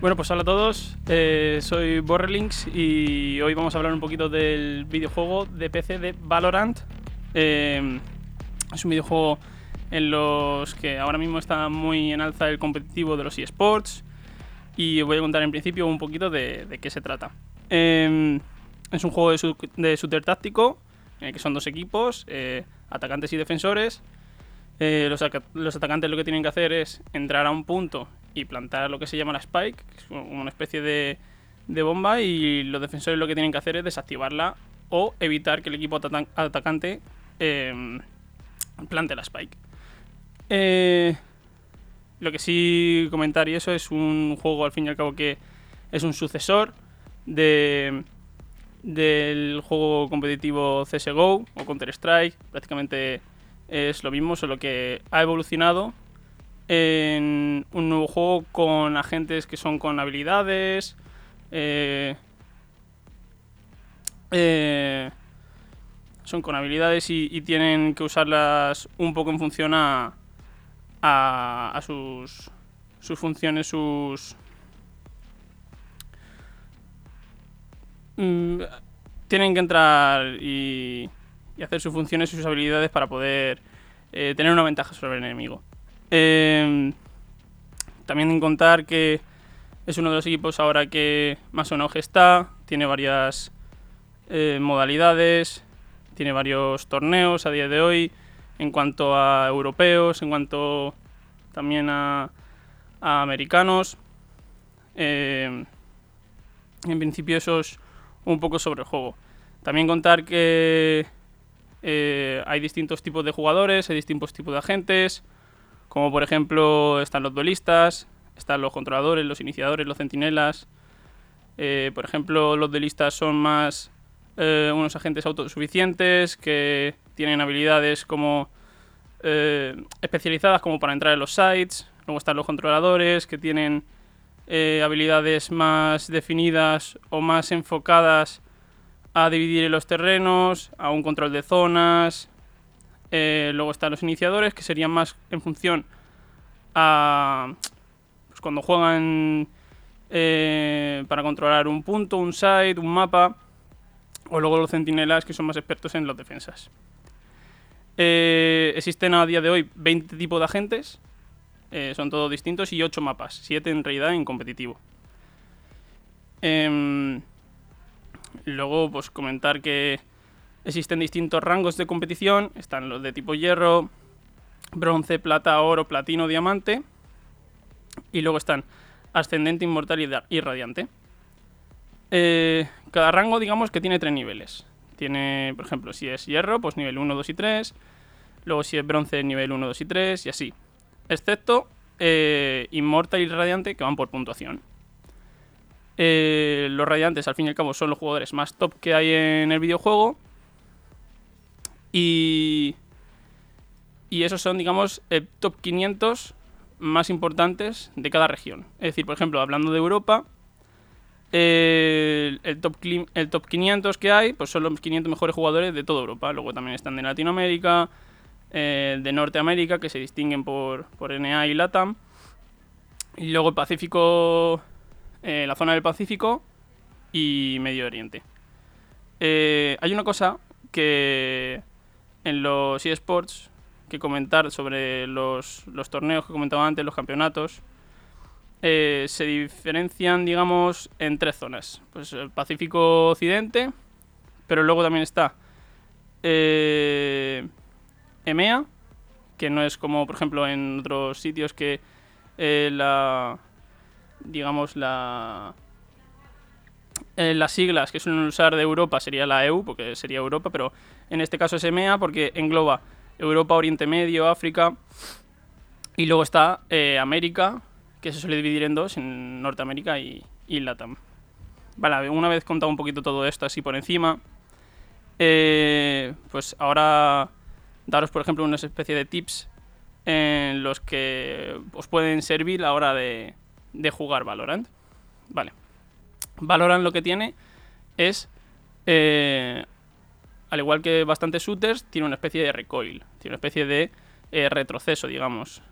Bueno, pues hola a todos, eh, soy Borrelinks y hoy vamos a hablar un poquito del videojuego de PC de Valorant. Eh, es un videojuego en los que ahora mismo está muy en alza el competitivo de los eSports y os voy a contar en principio un poquito de, qué se trata. Eh, es un juego de, de shooter táctico en el que son dos equipos, atacantes y defensores. Los atacantes lo que tienen que hacer es entrar a un punto y plantar lo que se llama la spike, que es una especie de, bomba, y los defensores lo que tienen que hacer es desactivarla o evitar que el equipo atacante eh, plante la spike. Eh, lo que sí comentar y eso es un juego al fin y al cabo que es un sucesor de del juego competitivo CSGO o Counter Strike, prácticamente es lo mismo, solo que ha evolucionado en un nuevo juego con agentes que son con habilidades. Eh, eh, son con habilidades y, tienen que usarlas un poco en función a, a, sus, sus funciones, sus... Mm, tienen que entrar y, y, hacer sus funciones y sus habilidades para poder eh, tener una ventaja sobre el enemigo. Eh, también en contar que es uno de los equipos ahora que más o menos está, tiene varias eh, modalidades, tiene varios torneos a día de hoy en cuanto a europeos, en cuanto también a, americanos. Em, en principio eso es un poco sobre el juego. También contar que eh, hay distintos tipos de jugadores, hay distintos tipos de agentes, como por ejemplo están los duelistas, están los controladores, los iniciadores, los centinelas. Eh, por ejemplo, los duelistas son más eh, unos agentes autosuficientes que tienen habilidades como eh, especializadas como para entrar en los sites. Luego están los controladores que tienen habilidades más definidas o más enfocadas a dividir los terrenos, a un control de zonas, eh, luego están los iniciadores, que serían más en función a pues cuando juegan eh, para controlar un punto, un site, un mapa. O luego los centinelas, que son más expertos en las defensas. Eh, existen a día de hoy 20 tipos de agentes. son todos distintos y 8 mapas. 7 en realidad en competitivo. Em, luego, pues comentar que Existen distintos rangos de competición, están los de tipo hierro, bronce, plata, oro, platino, diamante. Y luego están ascendente, inmortal y radiante. Eh, cada rango, digamos que tiene tres niveles. Tiene, por ejemplo, si es hierro, pues nivel 1, 2 y 3. Luego si es bronce, nivel 1, 2 y 3 y así. Excepto eh, inmortal y radiante que van por puntuación. Eh, los radiantes, al fin y al cabo, son los jugadores más top que hay en el videojuego y, y esos son, digamos, el top 500 más importantes de cada región. Es decir, por ejemplo, hablando de Europa, el, top, el top 500 que hay pues son los 500 mejores jugadores de toda Europa. Luego también están de Latinoamérica, eh, de Norteamérica, que se distinguen por, por NA y LATAM. Y luego el Pacífico, eh, la zona del Pacífico y Medio Oriente. Eh, hay una cosa que en los eSports que comentar sobre los, torneos que comentaba antes, los campeonatos. Eh, se diferencian, digamos, en tres zonas. Pues el Pacífico Occidente, pero luego también está eh, EMEA, que no es como, por ejemplo, en otros sitios que eh, la, digamos, la, las siglas que suelen usar de Europa sería la EU, porque sería Europa, pero en este caso es EMEA porque engloba Europa, Oriente Medio, África y luego está eh, América, que se suele dividir en dos, en Norteamérica y, y Latam. Vale, una vez contado un poquito todo esto así por encima, eh, pues ahora daros por ejemplo una especie de tips en los que os pueden servir a la hora de, de jugar Valorant. Vale. Valorant lo que tiene es eh, al igual que bastantes shooters, tiene una especie de recoil, tiene una especie de eh, retroceso, digamos.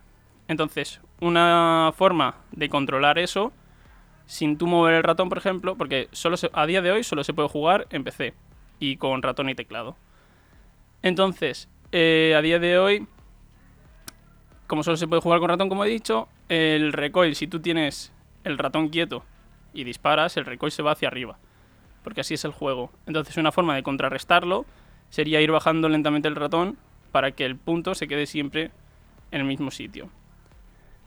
Entonces, una forma de controlar eso sin tú mover el ratón, por ejemplo, porque solo a día de hoy solo se puede jugar en PC y con ratón y teclado. Entonces, eh, a día de hoy, como solo se puede jugar con ratón, como he dicho, el recoil, si tú tienes el ratón quieto y disparas, el recoil se va hacia arriba. Porque así es el juego. Entonces, una forma de contrarrestarlo sería ir bajando lentamente el ratón para que el punto se quede siempre en el mismo sitio.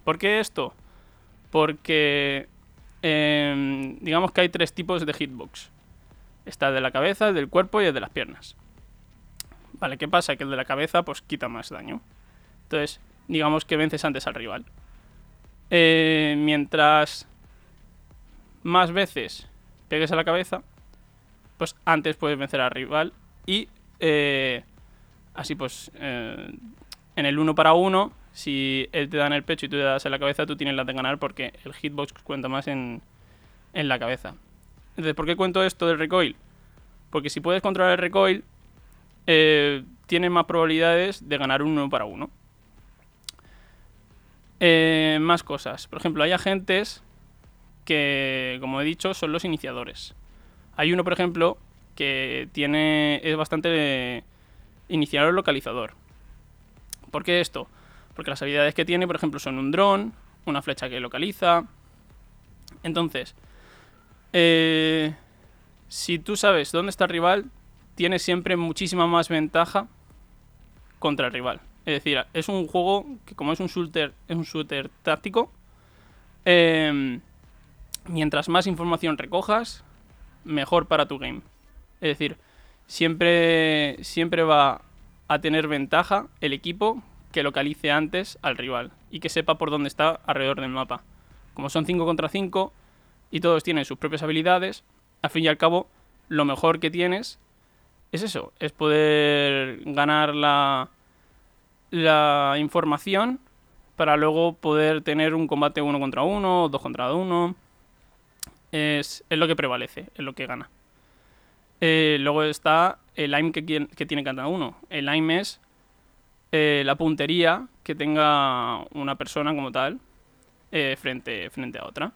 ¿Por qué esto? Porque Em, digamos que hay tres tipos de hitbox. Está el de la cabeza, el del cuerpo y el de las piernas. Vale, ¿qué pasa? Que el de la cabeza pues quita más daño. Entonces, digamos que vences antes al rival. Eh, mientras más veces pegues a la cabeza, pues antes puedes vencer al rival. Y eh, así pues, eh, en el uno para uno si él te da en el pecho y tú le das en la cabeza, tú tienes la de ganar porque el hitbox cuenta más en, en la cabeza. Entonces, ¿por qué cuento esto del recoil? Porque si puedes controlar el recoil, eh, tienes más probabilidades de ganar uno para uno. Más cosas. Por ejemplo, hay agentes que, como he dicho, son los iniciadores. Hay uno, por ejemplo, que tiene es bastante iniciador localizador. ¿Por qué esto? Porque las habilidades que tiene, por ejemplo, son un dron, una flecha que localiza. Entonces, eh, si tú sabes dónde está el rival, tienes siempre muchísima más ventaja contra el rival. Es decir, es un juego que como es un shooter, es un shooter táctico. Em, mientras más información recojas, mejor para tu game. Es decir, siempre, siempre va a tener ventaja el equipo que localice antes al rival y que sepa por dónde está alrededor del mapa. Como son 5 contra 5 y todos tienen sus propias habilidades, al fin y al cabo, lo mejor que tienes es eso, es poder ganar la, la información para luego poder tener un combate uno contra uno, dos contra uno. Es, es lo que prevalece, es lo que gana. Eh, luego está el aim que, que tiene cada uno. El aim es eh, la puntería que tenga una persona como tal eh, frente, frente a otra.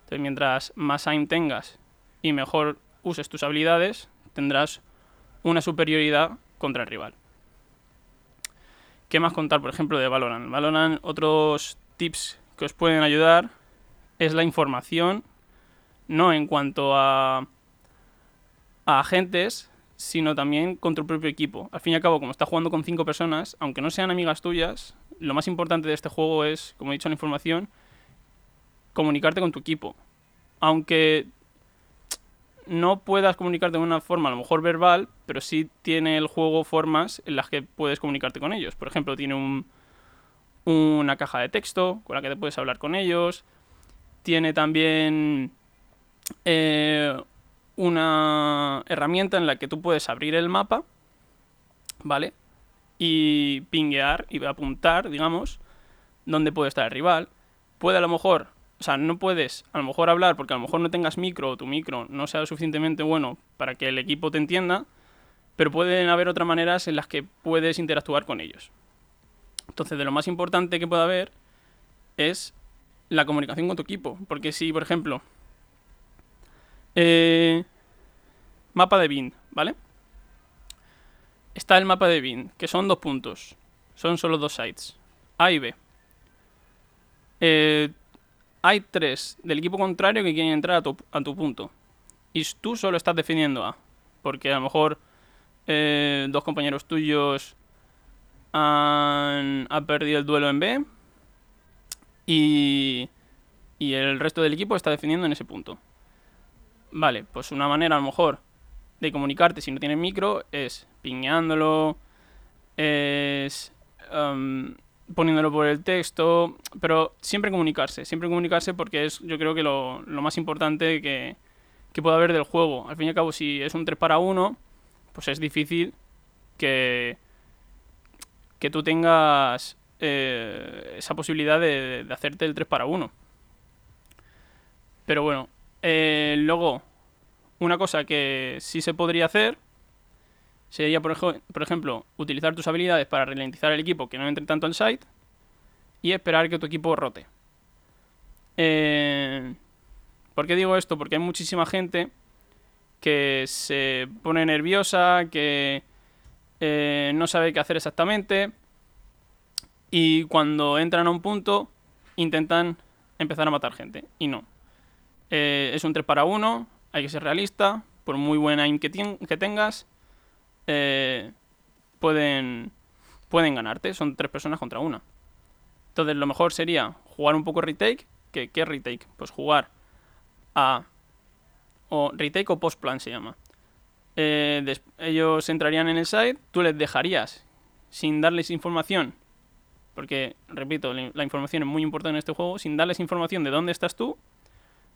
Entonces, mientras más aim tengas y mejor uses tus habilidades, tendrás una superioridad contra el rival. ¿Qué más contar, por ejemplo, de Valorant? Valorant, otros tips que os pueden ayudar es la información, no en cuanto a, agentes, sino también con tu propio equipo. Al fin y al cabo, como estás jugando con cinco personas, aunque no sean amigas tuyas, lo más importante de este juego es, como he dicho en la información, comunicarte con tu equipo. Aunque no puedas comunicarte de una forma a lo mejor verbal, pero sí tiene el juego formas en las que puedes comunicarte con ellos. Por ejemplo, tiene un, una caja de texto con la que te puedes hablar con ellos. Tiene también eh, una herramienta en la que tú puedes abrir el mapa, ¿vale? Y pinguear y apuntar, digamos, dónde puede estar el rival. Puede a lo mejor, o sea, no puedes a lo mejor hablar porque a lo mejor no tengas micro o tu micro no sea suficientemente bueno para que el equipo te entienda, pero pueden haber otras maneras en las que puedes interactuar con ellos. Entonces, de lo más importante que puede haber es la comunicación con tu equipo. Porque si, por ejemplo, eh, mapa de bin, ¿vale? Está el mapa de bin, que son dos puntos. Son solo dos sites. A y B. Eh, hay tres del equipo contrario que quieren entrar a tu, punto. Y tú solo estás defendiendo A. Porque a lo mejor eh, dos compañeros tuyos han, han, perdido el duelo en B. Y, y el resto del equipo está defendiendo en ese punto. Vale, pues una manera a lo mejor de comunicarte si no tienes micro es piñándolo, es poniéndolo por el texto, pero siempre comunicarse, siempre comunicarse porque es yo creo que lo, lo más importante que, que puede haber del juego. Al fin y al cabo, si es un 3 para 1, pues es difícil que, que tú tengas eh, esa posibilidad de, de, hacerte el 3 para 1. Pero bueno, eh, luego, una cosa que sí se podría hacer sería, por, ejemplo, utilizar tus habilidades para ralentizar el equipo que no entre tanto en site y esperar que tu equipo rote. Eh, ¿Por qué digo esto? Porque hay muchísima gente que se pone nerviosa, que eh, no sabe qué hacer exactamente y cuando entran a un punto intentan empezar a matar gente y no. Eh, es un 3 para 1, hay que ser realista, por muy buena aim que, que tengas, eh, pueden, pueden ganarte, son tres personas contra una. Entonces lo mejor sería jugar un poco retake, ¿qué, qué retake? Pues jugar a o retake o post plan se llama. Eh, ellos entrarían en el site, tú les dejarías sin darles información, porque, repito, la información es muy importante en este juego, sin darles información de dónde estás tú,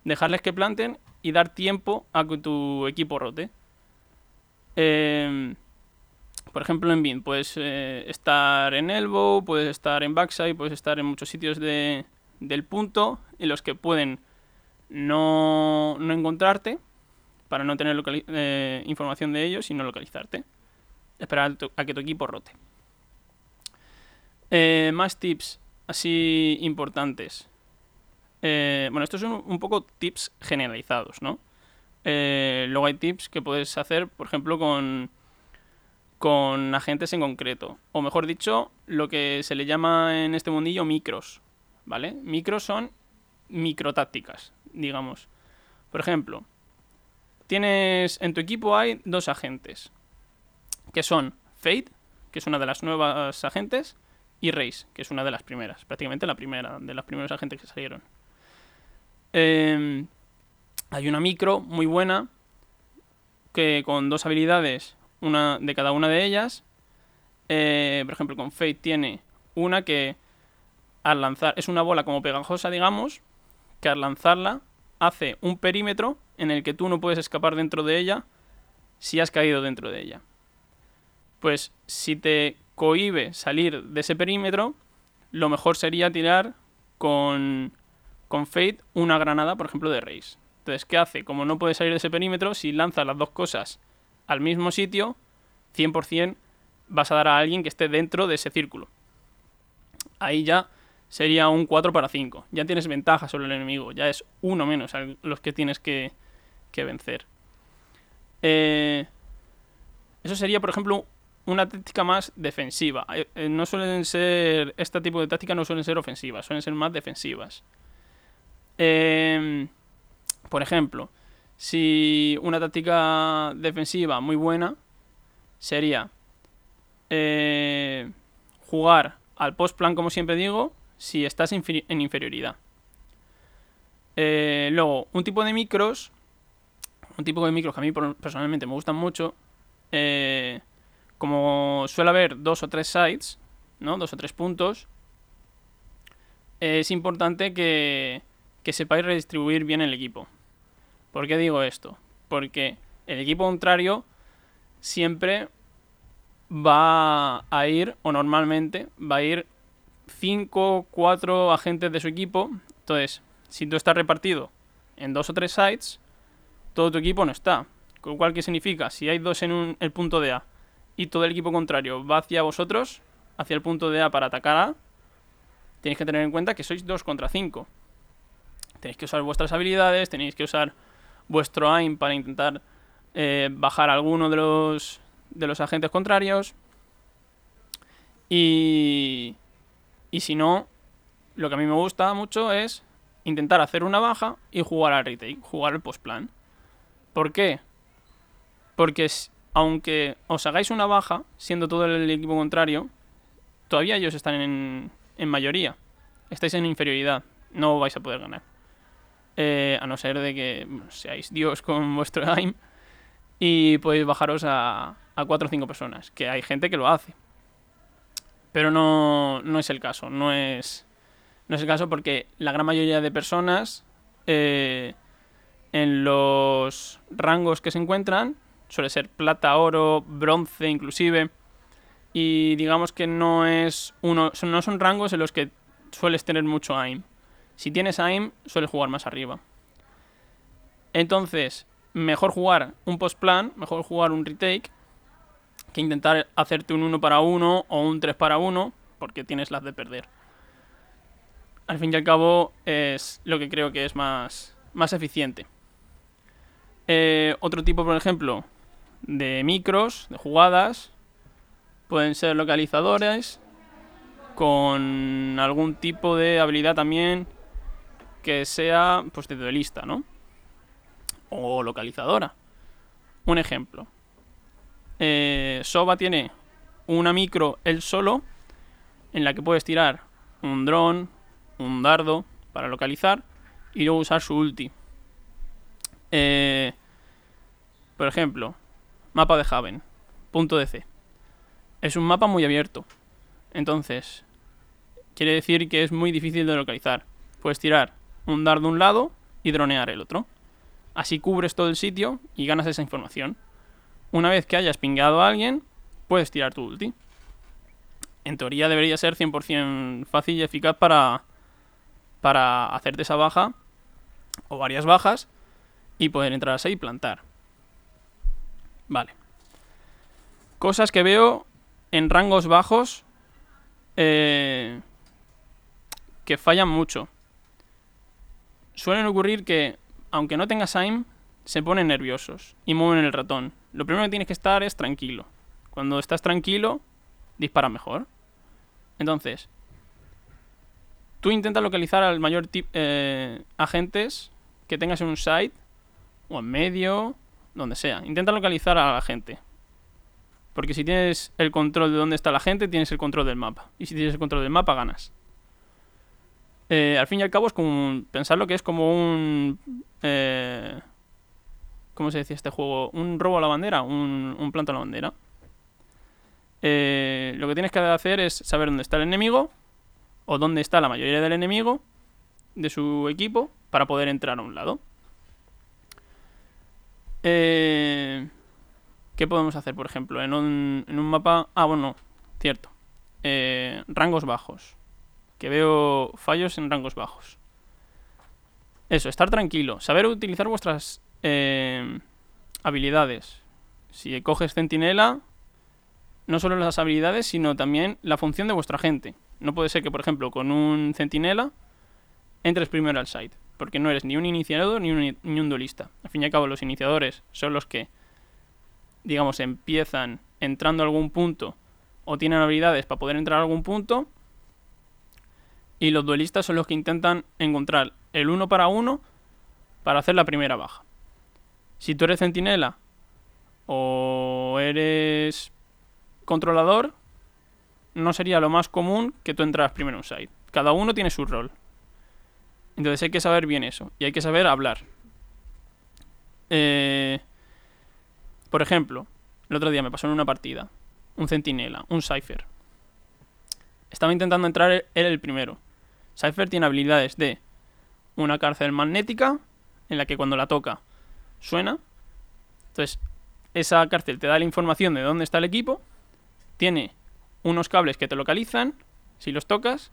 dejarles que planten y dar tiempo a que tu equipo rote. Em, por ejemplo, en Bin puedes eh, estar en elbow, puedes estar en backside, puedes estar en muchos sitios de, del punto en los que pueden no, no encontrarte para no tener eh, información de ellos y no localizarte. Esperar a, que tu equipo rote. Eh, más tips así importantes. Eh, bueno, estos son un poco tips generalizados, ¿no? luego hay tips que puedes hacer, por ejemplo, con, con agentes en concreto. O mejor dicho, lo que se le llama en este mundillo micros. ¿Vale? Micros son microtácticas, digamos. Por ejemplo, tienes en tu equipo hay dos agentes, que son Fate, que es una de las nuevas agentes, y Race, que es una de las primeras, prácticamente la primera, de las primeros agentes que salieron. Em, hay una micro muy buena, que con dos habilidades, una de cada una de ellas, eh, por ejemplo, con Fate tiene una que al lanzar, es una bola como pegajosa, digamos, que al lanzarla hace un perímetro en el que tú no puedes escapar dentro de ella si has caído dentro de ella. Pues si te cohibe salir de ese perímetro, lo mejor sería tirar con, con Fate una granada, por ejemplo, de Race. Entonces, ¿qué hace? Como no puedes salir de ese perímetro, si lanzas las dos cosas al mismo sitio, 100% vas a dar a alguien que esté dentro de ese círculo. Ahí ya sería un 4 para 5. Ya tienes ventaja sobre el enemigo, ya es uno menos los que tienes que, vencer. Eh, eso sería, por ejemplo, una táctica más defensiva. Eh, eh, no suelen ser. Este tipo de tácticas no suelen ser ofensivas, suelen ser más defensivas. Em, por ejemplo, si una táctica defensiva muy buena sería jugar al post plan, como siempre digo, si estás en inferioridad. Eh, luego, un tipo de micros, un tipo de micros que a mí personalmente me gustan mucho, eh, como suele haber dos o tres sites, ¿no? Dos o tres puntos, es importante que, que sepáis redistribuir bien el equipo. ¿Por qué digo esto? Porque el equipo contrario siempre va a ir, o normalmente va a ir 5, 4 agentes de su equipo. Entonces, si tú estás repartido en dos o tres sites, todo tu equipo no está. Con lo cual, ¿qué significa? Si hay dos en el punto de A y todo el equipo contrario va hacia vosotros, hacia el punto de A para atacar A, tenéis que tener en cuenta que sois 2 contra 5. Tenéis que usar vuestras habilidades, tenéis que usar vuestro aim para intentar eh, bajar alguno de los, de los agentes contrarios. Y, y si no, lo que a mí me gusta mucho es intentar hacer una baja y jugar al retake, jugar al post-plan. ¿Por qué? Porque aunque os hagáis una baja, siendo todo el equipo contrario, todavía ellos están en, en mayoría. Estáis en inferioridad. No vais a poder ganar. Eh, a no ser de que seáis Dios con vuestro aim y podéis bajaros a, a 4 o 5 personas. Que hay gente que lo hace. Pero no, no es el caso, no es, no es el caso porque la gran mayoría de personas eh, en los rangos que se encuentran, suele ser plata, oro, bronce inclusive, y digamos que no es uno, no son rangos en los que sueles tener mucho aim. Si tienes aim, sueles jugar más arriba. Entonces, mejor jugar un post plan, mejor jugar un retake, que intentar hacerte un 1 para 1 o un 3 para 1, porque tienes las de perder. Al fin y al cabo es lo que creo que es más, más eficiente. Eh, otro tipo, por ejemplo, de micros, de jugadas, pueden ser localizadores con algún tipo de habilidad también que sea pues de duelista, ¿no? O localizadora. Un ejemplo. Eh, Soba tiene una micro él solo en la que puedes tirar un dron, un dardo para localizar y luego usar su ulti. Eh, por ejemplo, mapa de Haven, punto de C. Es un mapa muy abierto. Entonces, quiere decir que es muy difícil de localizar. Puedes tirar un dardo de un lado y dronear el otro. Así cubres todo el sitio y ganas esa información. Una vez que hayas pingado a alguien, puedes tirar tu ulti. En teoría debería ser 100% fácil y eficaz para, para hacerte esa baja o varias bajas y poder entrar así y plantar. Vale. Cosas que veo en rangos bajos eh, que fallan mucho. Suelen ocurrir que, aunque no tengas aim, se ponen nerviosos y mueven el ratón. Lo primero que tienes que estar es tranquilo. Cuando estás tranquilo, dispara mejor. Entonces, tú intentas localizar al mayor tipo eh, agentes que tengas en un site o en medio, donde sea. Intenta localizar a la gente. Porque si tienes el control de dónde está la gente, tienes el control del mapa. Y si tienes el control del mapa, ganas. Eh, al fin y al cabo es como pensarlo que es como un... Eh, ¿Cómo se decía este juego? Un robo a la bandera, un, un planto a la bandera. Eh, lo que tienes que hacer es saber dónde está el enemigo o dónde está la mayoría del enemigo de su equipo para poder entrar a un lado. Eh, ¿Qué podemos hacer, por ejemplo? En un, mapa... Ah, bueno, cierto. Rangos bajos. Que veo fallos en rangos bajos. Eso, estar tranquilo. Saber utilizar vuestras eh, habilidades. Si coges centinela, no solo las habilidades, sino también la función de vuestra gente. No puede ser que, por ejemplo, con un centinela entres primero al site, porque no eres ni un iniciador ni un, ni un duelista. Al fin y al cabo, los iniciadores son los que, digamos, empiezan entrando a algún punto o tienen habilidades para poder entrar a algún punto. Y los duelistas son los que intentan encontrar el uno para uno para hacer la primera baja. Si tú eres centinela o eres controlador, no sería lo más común que tú entras primero en un site. Cada uno tiene su rol. Entonces hay que saber bien eso. Y hay que saber hablar. Eh, por ejemplo, el otro día me pasó en una partida. Un centinela, un cipher. Estaba intentando entrar él el primero. Cypher tiene habilidades de una cárcel magnética, en la que cuando la toca suena. Entonces, esa cárcel te da la información de dónde está el equipo. Tiene unos cables que te localizan si los tocas,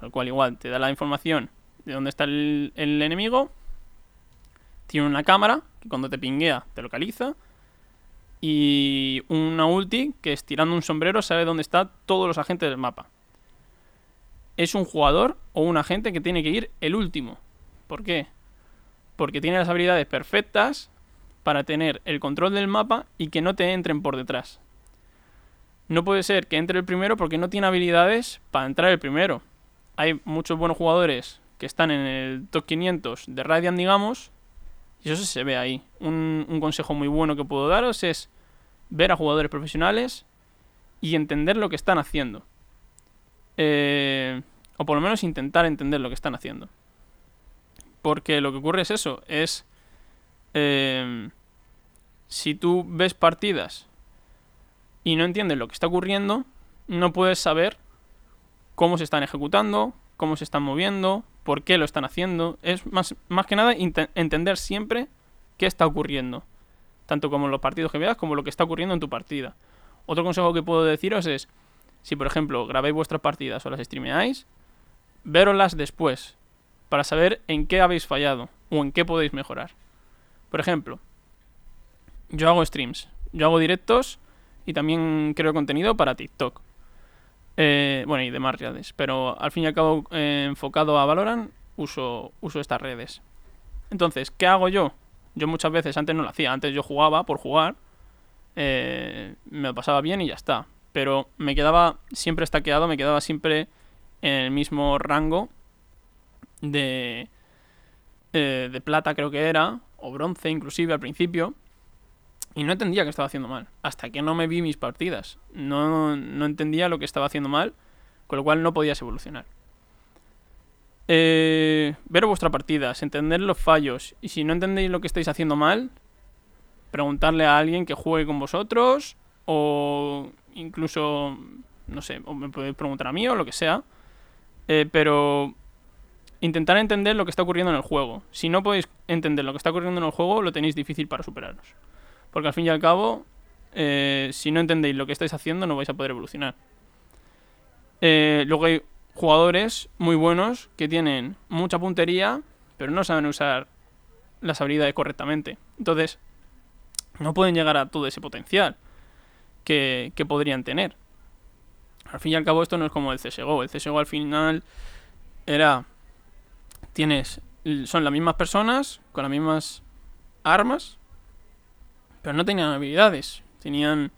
al cual igual te da la información de dónde está el, el enemigo. Tiene una cámara que cuando te pinguea te localiza. Y una ulti que estirando un sombrero sabe dónde están todos los agentes del mapa. Es un jugador o un agente que tiene que ir el último. ¿Por qué? Porque tiene las habilidades perfectas para tener el control del mapa y que no te entren por detrás. No puede ser que entre el primero porque no tiene habilidades para entrar el primero. Hay muchos buenos jugadores que están en el top 500 de Radiant, digamos, y eso se ve ahí. Un, un, consejo muy bueno que puedo daros es ver a jugadores profesionales y entender lo que están haciendo. Eh, o por lo menos intentar entender lo que están haciendo. Porque lo que ocurre es eso, es... Eh, si tú ves partidas y no entiendes lo que está ocurriendo, no puedes saber cómo se están ejecutando, cómo se están moviendo, por qué lo están haciendo. Es más, más que nada entender siempre qué está ocurriendo. Tanto como en los partidos que veas, como lo que está ocurriendo en tu partida. Otro consejo que puedo deciros es, si por ejemplo grabáis vuestras partidas o las streameáis, veroslas después, para saber en qué habéis fallado o en qué podéis mejorar. Por ejemplo, yo hago streams, yo hago directos y también creo contenido para TikTok. Eh, bueno, y demás redes. Pero al fin y al cabo, eh, enfocado a Valorant, uso, uso estas redes. Entonces, ¿qué hago yo? Yo muchas veces antes no lo hacía, antes yo jugaba por jugar, eh, me lo pasaba bien y ya está. Pero me quedaba siempre estaqueado, me quedaba siempre en el mismo rango de, eh, de plata creo que era, o bronce inclusive al principio. Y no entendía que estaba haciendo mal. Hasta que no me vi mis partidas. No, no entendía lo que estaba haciendo mal. Con lo cual no podías evolucionar. Eh, ver vuestras partidas, entender los fallos. Y si no entendéis lo que estáis haciendo mal, preguntarle a alguien que juegue con vosotros. O incluso, no sé, o me podéis preguntar a mí o lo que sea. Eh, pero intentar entender lo que está ocurriendo en el juego. Si no podéis entender lo que está ocurriendo en el juego, lo tenéis difícil para superaros. Porque al fin y al cabo, eh, si no entendéis lo que estáis haciendo, no vais a poder evolucionar. Eh, luego hay jugadores muy buenos que tienen mucha puntería, pero no saben usar las habilidades correctamente. Entonces, no pueden llegar a todo ese potencial que, que podrían tener. Al fin y al cabo, esto no es como el CSGO. El CSGO al final era. Tienes. Son las mismas personas, con las mismas armas, pero no tenían habilidades. Tenían,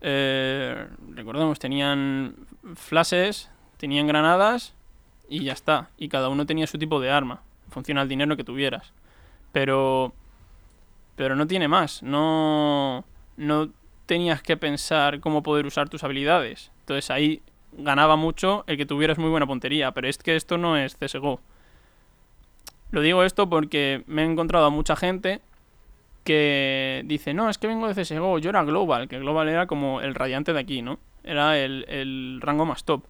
eh, recordemos, tenían flashes, tenían granadas y ya está. Y cada uno tenía su tipo de arma. Funciona el dinero que tuvieras. Pero, pero no tiene más. No, no tenías que pensar cómo poder usar tus habilidades. Entonces ahí ganaba mucho el que tuvieras muy buena puntería. Pero es que esto no es CSGO. Lo digo esto porque me he encontrado a mucha gente que dice, no, es que vengo de CSGO, yo era Global, que Global era como el radiante de aquí, ¿no? Era el, rango más top.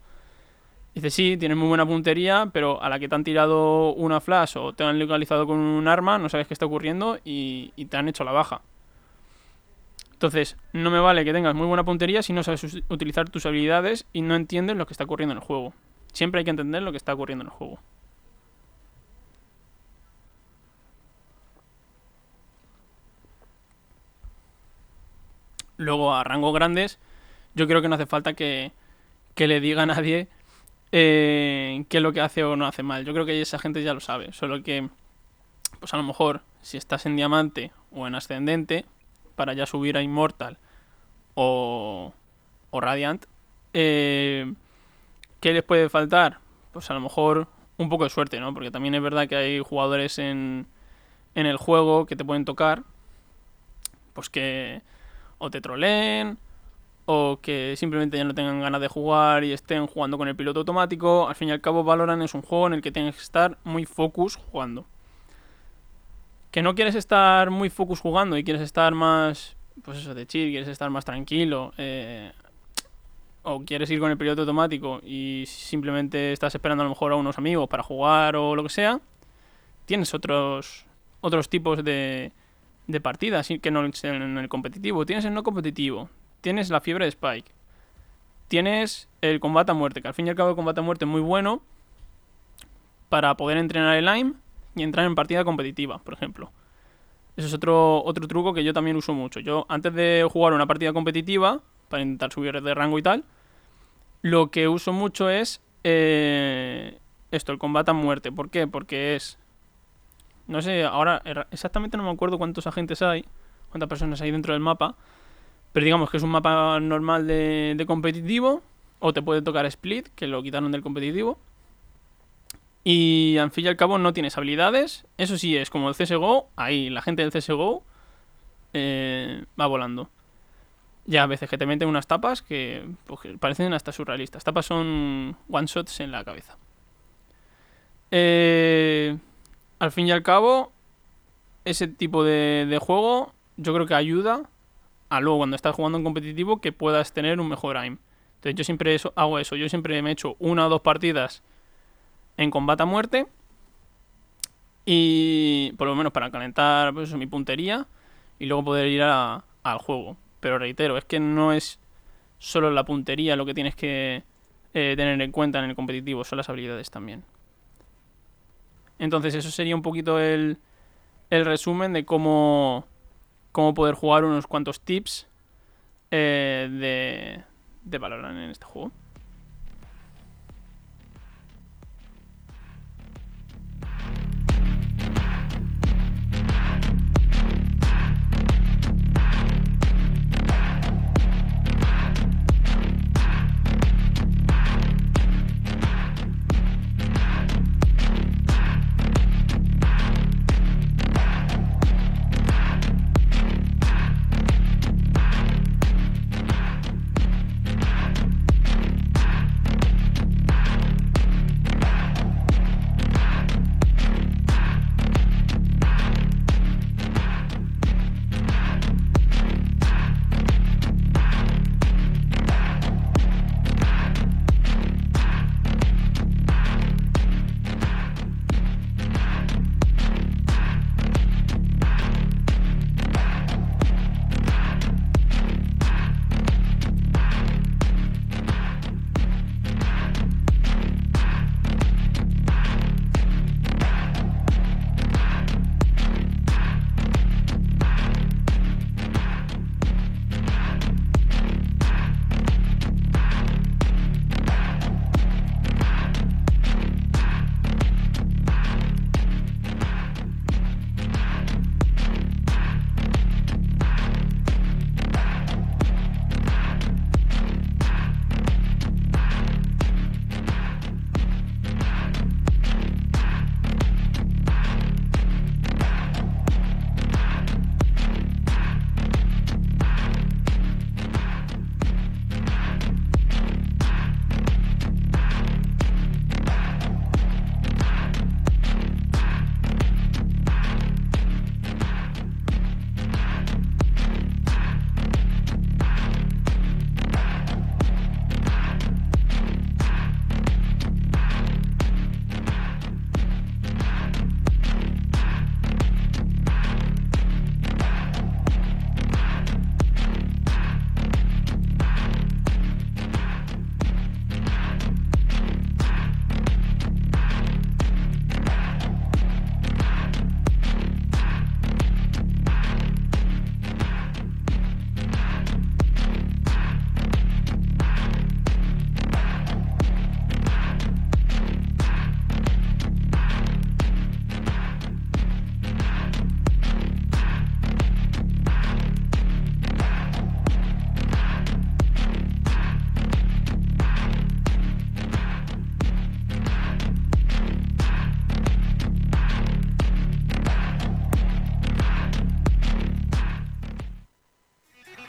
Dice, sí, tienes muy buena puntería, pero a la que te han tirado una flash o te han localizado con un arma, no sabes qué está ocurriendo y, y te han hecho la baja. Entonces, no me vale que tengas muy buena puntería si no sabes utilizar tus habilidades y no entiendes lo que está ocurriendo en el juego. Siempre hay que entender lo que está ocurriendo en el juego. Luego a rangos grandes, yo creo que no hace falta que, le diga a nadie eh, qué es lo que hace o no hace mal. Yo creo que esa gente ya lo sabe. Solo que, pues a lo mejor, si estás en diamante o en ascendente, para ya subir a Immortal o, o Radiant, eh, ¿qué les puede faltar? Pues a lo mejor un poco de suerte, ¿no? Porque también es verdad que hay jugadores en, en el juego que te pueden tocar, pues que o te troleen, o que simplemente ya no tengan ganas de jugar y estén jugando con el piloto automático. Al fin y al cabo, Valorant es un juego en el que tienes que estar muy focus jugando. Que no quieres estar muy focus jugando y quieres estar más, pues eso, de chill, quieres estar más tranquilo, eh, o quieres ir con el piloto automático y simplemente estás esperando a lo mejor a unos amigos para jugar o lo que sea, tienes otros, otros tipos de, de partidas que no en el competitivo. Tienes el no competitivo. Tienes la fiebre de Spike. Tienes el combate a muerte, que al fin y al cabo el combate a muerte es muy bueno para poder entrenar el Lime y entrar en partida competitiva, por ejemplo. Eso es otro, otro truco que yo también uso mucho. Yo, antes de jugar una partida competitiva, para intentar subir de rango y tal, lo que uso mucho es eh, esto, el combate a muerte. ¿Por qué? Porque es no sé, ahora exactamente no me acuerdo cuántos agentes hay, cuántas personas hay dentro del mapa. Pero digamos que es un mapa normal de, competitivo. O te puede tocar Split, que lo quitaron del competitivo. Y al fin y al cabo no tienes habilidades. Eso sí, es como el CSGO. Ahí la gente del CSGO eh, va volando. Ya a veces que te meten unas tapas que pues, parecen hasta surrealistas. Tapas son one shots en la cabeza. Eh, al fin y al cabo, ese tipo de, juego yo creo que ayuda a luego cuando estás jugando en competitivo que puedas tener un mejor aim. Entonces yo siempre eso, hago eso, yo siempre me he hecho una o dos partidas en combate a muerte y por lo menos para calentar pues mi puntería y luego poder ir al juego. Pero reitero, es que no es solo la puntería lo que tienes que eh, tener en cuenta en el competitivo, son las habilidades también. Entonces eso sería un poquito el, el resumen de cómo, cómo poder jugar unos cuantos tips eh, de, de Valorant en este juego.